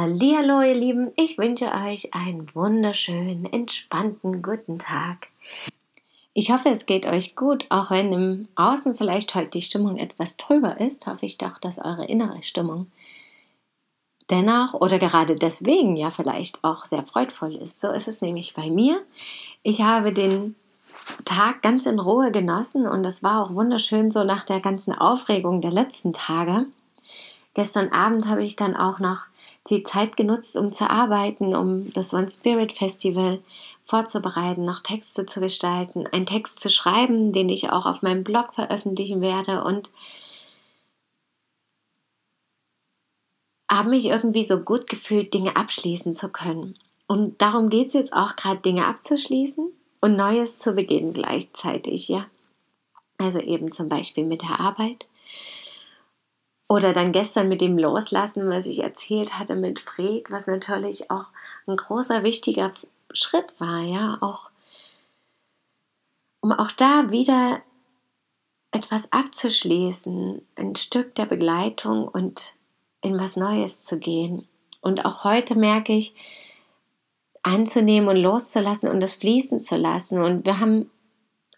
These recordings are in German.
Hallihallo, ihr Lieben, ich wünsche euch einen wunderschönen, entspannten guten Tag. Ich hoffe, es geht euch gut, auch wenn im Außen vielleicht heute die Stimmung etwas trüber ist, hoffe ich doch, dass eure innere Stimmung dennoch oder gerade deswegen ja vielleicht auch sehr freudvoll ist. So ist es nämlich bei mir. Ich habe den Tag ganz in Ruhe genossen und es war auch wunderschön so nach der ganzen Aufregung der letzten Tage. Gestern Abend habe ich dann auch noch die Zeit genutzt, um zu arbeiten, um das One Spirit Festival vorzubereiten, noch Texte zu gestalten, einen Text zu schreiben, den ich auch auf meinem Blog veröffentlichen werde und habe mich irgendwie so gut gefühlt, Dinge abschließen zu können. Und darum geht es jetzt auch gerade, Dinge abzuschließen und Neues zu beginnen gleichzeitig, ja. Also eben zum Beispiel mit der Arbeit oder dann gestern mit dem Loslassen, was ich erzählt hatte mit Fred, was natürlich auch ein großer, wichtiger Schritt war, ja, auch um auch da wieder etwas abzuschließen, ein Stück der Begleitung und in was Neues zu gehen. Und auch heute merke ich, anzunehmen und loszulassen und das fließen zu lassen. Und wir haben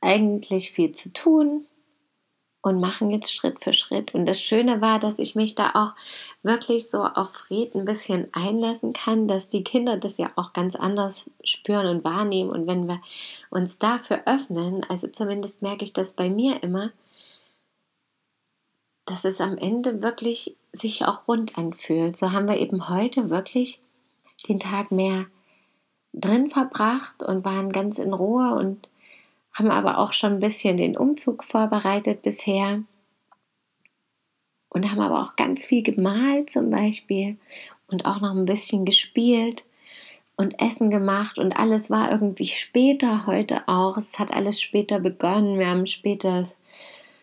eigentlich viel zu tun und machen jetzt Schritt für Schritt. Und das Schöne war, dass ich mich da auch wirklich so auf Fried ein bisschen einlassen kann, dass die Kinder das ja auch ganz anders spüren und wahrnehmen. Und wenn wir uns dafür öffnen, also zumindest merke ich das bei mir immer, dass es am Ende wirklich sich auch rund anfühlt. So haben wir eben heute wirklich den Tag mehr drin verbracht und waren ganz in Ruhe und haben aber auch schon ein bisschen den Umzug vorbereitet bisher und haben aber auch ganz viel gemalt zum Beispiel und auch noch ein bisschen gespielt und Essen gemacht und alles war irgendwie später heute auch. Es hat alles später begonnen. Wir haben später,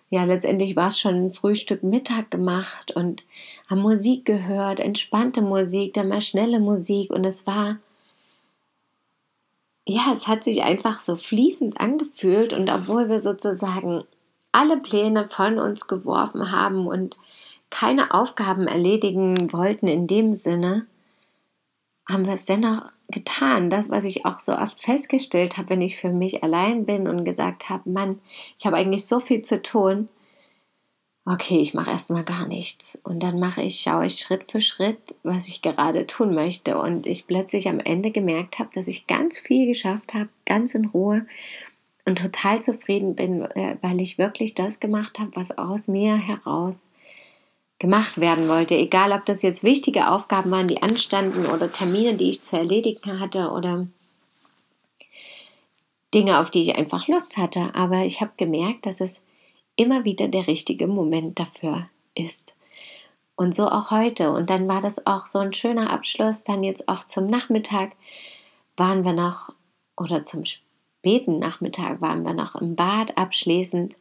ja, letztendlich war es schon Frühstück Mittag gemacht und haben Musik gehört, entspannte Musik, dann mal schnelle Musik und es war ja, es hat sich einfach so fließend angefühlt und obwohl wir sozusagen alle Pläne von uns geworfen haben und keine Aufgaben erledigen wollten in dem Sinne, haben wir es dennoch getan. Das, was ich auch so oft festgestellt habe, wenn ich für mich allein bin und gesagt habe, Mann, ich habe eigentlich so viel zu tun, okay, ich mache erstmal gar nichts. Und dann mache ich, schaue ich Schritt für Schritt, was ich gerade tun möchte. Und ich plötzlich am Ende gemerkt habe, dass ich ganz viel geschafft habe, ganz in Ruhe und total zufrieden bin, äh, weil ich wirklich das gemacht habe, was aus mir heraus gemacht werden wollte. Egal, ob das jetzt wichtige Aufgaben waren, die anstanden oder Termine, die ich zu erledigen hatte oder Dinge, auf die ich einfach Lust hatte. Aber ich habe gemerkt, dass es immer wieder der richtige Moment dafür ist. Und so auch heute. Und dann war das auch so ein schöner Abschluss. Dann jetzt auch zum Nachmittag waren wir noch, oder zum späten Nachmittag waren wir noch im Bad abschließend,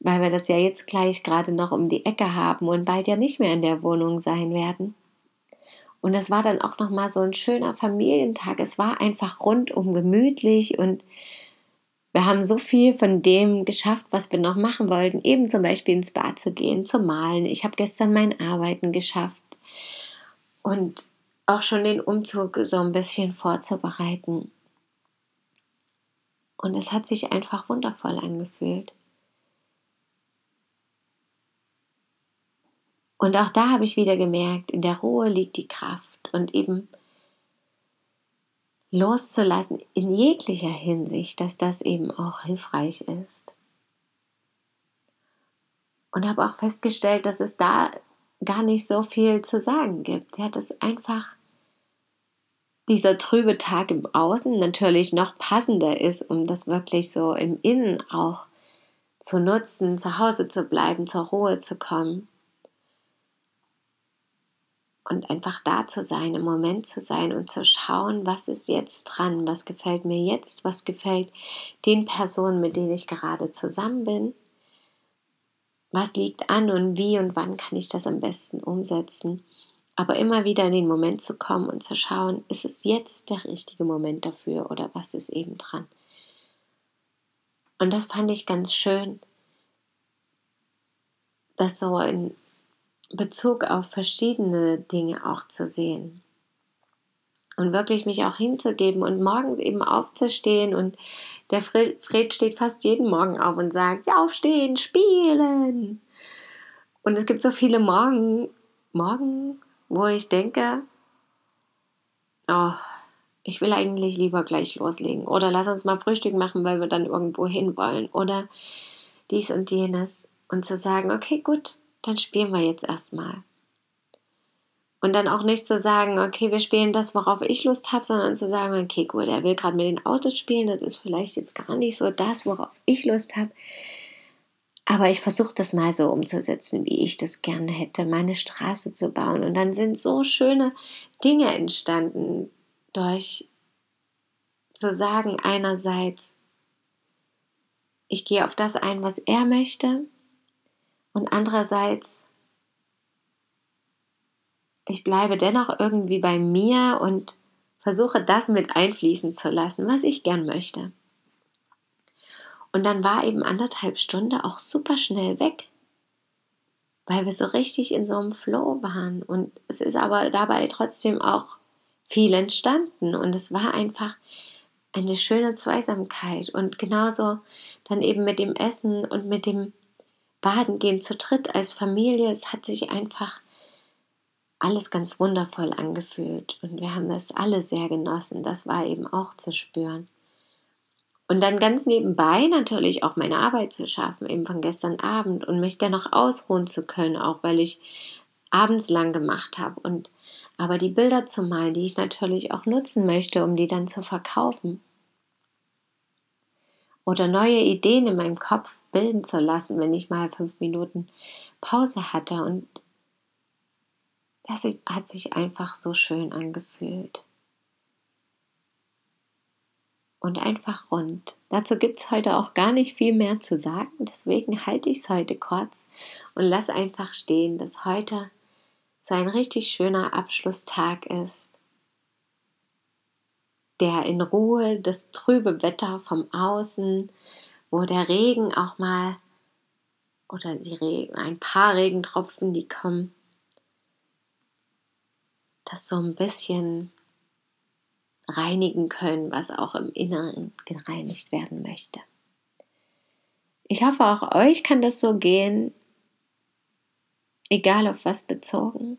weil wir das ja jetzt gleich gerade noch um die Ecke haben und bald ja nicht mehr in der Wohnung sein werden. Und das war dann auch nochmal so ein schöner Familientag. Es war einfach rundum gemütlich und wir haben so viel von dem geschafft, was wir noch machen wollten, eben zum Beispiel ins Bad zu gehen, zu malen. Ich habe gestern mein Arbeiten geschafft und auch schon den Umzug so ein bisschen vorzubereiten. Und es hat sich einfach wundervoll angefühlt. Und auch da habe ich wieder gemerkt, in der Ruhe liegt die Kraft und eben loszulassen in jeglicher Hinsicht, dass das eben auch hilfreich ist. Und habe auch festgestellt, dass es da gar nicht so viel zu sagen gibt. Ja, dass einfach dieser trübe Tag im Außen natürlich noch passender ist, um das wirklich so im Innen auch zu nutzen, zu Hause zu bleiben, zur Ruhe zu kommen. Und einfach da zu sein, im Moment zu sein und zu schauen, was ist jetzt dran, was gefällt mir jetzt, was gefällt den Personen, mit denen ich gerade zusammen bin, was liegt an und wie und wann kann ich das am besten umsetzen. Aber immer wieder in den Moment zu kommen und zu schauen, ist es jetzt der richtige Moment dafür oder was ist eben dran. Und das fand ich ganz schön, das so in Bezug auf verschiedene Dinge auch zu sehen. Und wirklich mich auch hinzugeben und morgens eben aufzustehen. Und der Fred, steht fast jeden Morgen auf und sagt, ja, aufstehen, spielen. Und es gibt so viele Morgen, Morgen, wo ich denke, oh, ich will eigentlich lieber gleich loslegen. Oder lass uns mal Frühstück machen, weil wir dann irgendwo hin wollen. Oder dies und jenes. Und zu sagen, okay, gut, dann spielen wir jetzt erstmal. Und dann auch nicht zu sagen, okay, wir spielen das, worauf ich Lust habe, sondern zu sagen, okay, gut, er will gerade mit den Autos spielen, das ist vielleicht jetzt gar nicht so das, worauf ich Lust habe. Aber ich versuche das mal so umzusetzen, wie ich das gerne hätte, meine Straße zu bauen. Und dann sind so schöne Dinge entstanden durch zu sagen einerseits, ich gehe auf das ein, was er möchte, und andererseits, ich bleibe dennoch irgendwie bei mir und versuche das mit einfließen zu lassen, was ich gern möchte. Und dann war eben anderthalb Stunden auch super schnell weg, weil wir so richtig in so einem Flow waren. Und es ist aber dabei trotzdem auch viel entstanden. Und es war einfach eine schöne Zweisamkeit. Und genauso dann eben mit dem Essen und mit dem Baden gehen zu dritt als Familie. Es hat sich einfach alles ganz wundervoll angefühlt. Und wir haben das alle sehr genossen. Das war eben auch zu spüren. Und dann ganz nebenbei natürlich auch meine Arbeit zu schaffen, eben von gestern Abend und mich dennoch ausruhen zu können, auch weil ich abends lang gemacht habe. Und aber die Bilder zu malen, die ich natürlich auch nutzen möchte, um die dann zu verkaufen. Oder neue Ideen in meinem Kopf bilden zu lassen, wenn ich mal fünf Minuten Pause hatte. Und das hat sich einfach so schön angefühlt und einfach rund. Dazu gibt es heute auch gar nicht viel mehr zu sagen, deswegen halte ich es heute kurz und lass einfach stehen, dass heute so ein richtig schöner Abschlusstag ist, der in Ruhe das trübe Wetter vom Außen, wo der Regen auch mal oder die Regen, ein paar Regentropfen, die kommen, das so ein bisschen reinigen können, was auch im Inneren gereinigt werden möchte. Ich hoffe, auch euch kann das so gehen, egal auf was bezogen,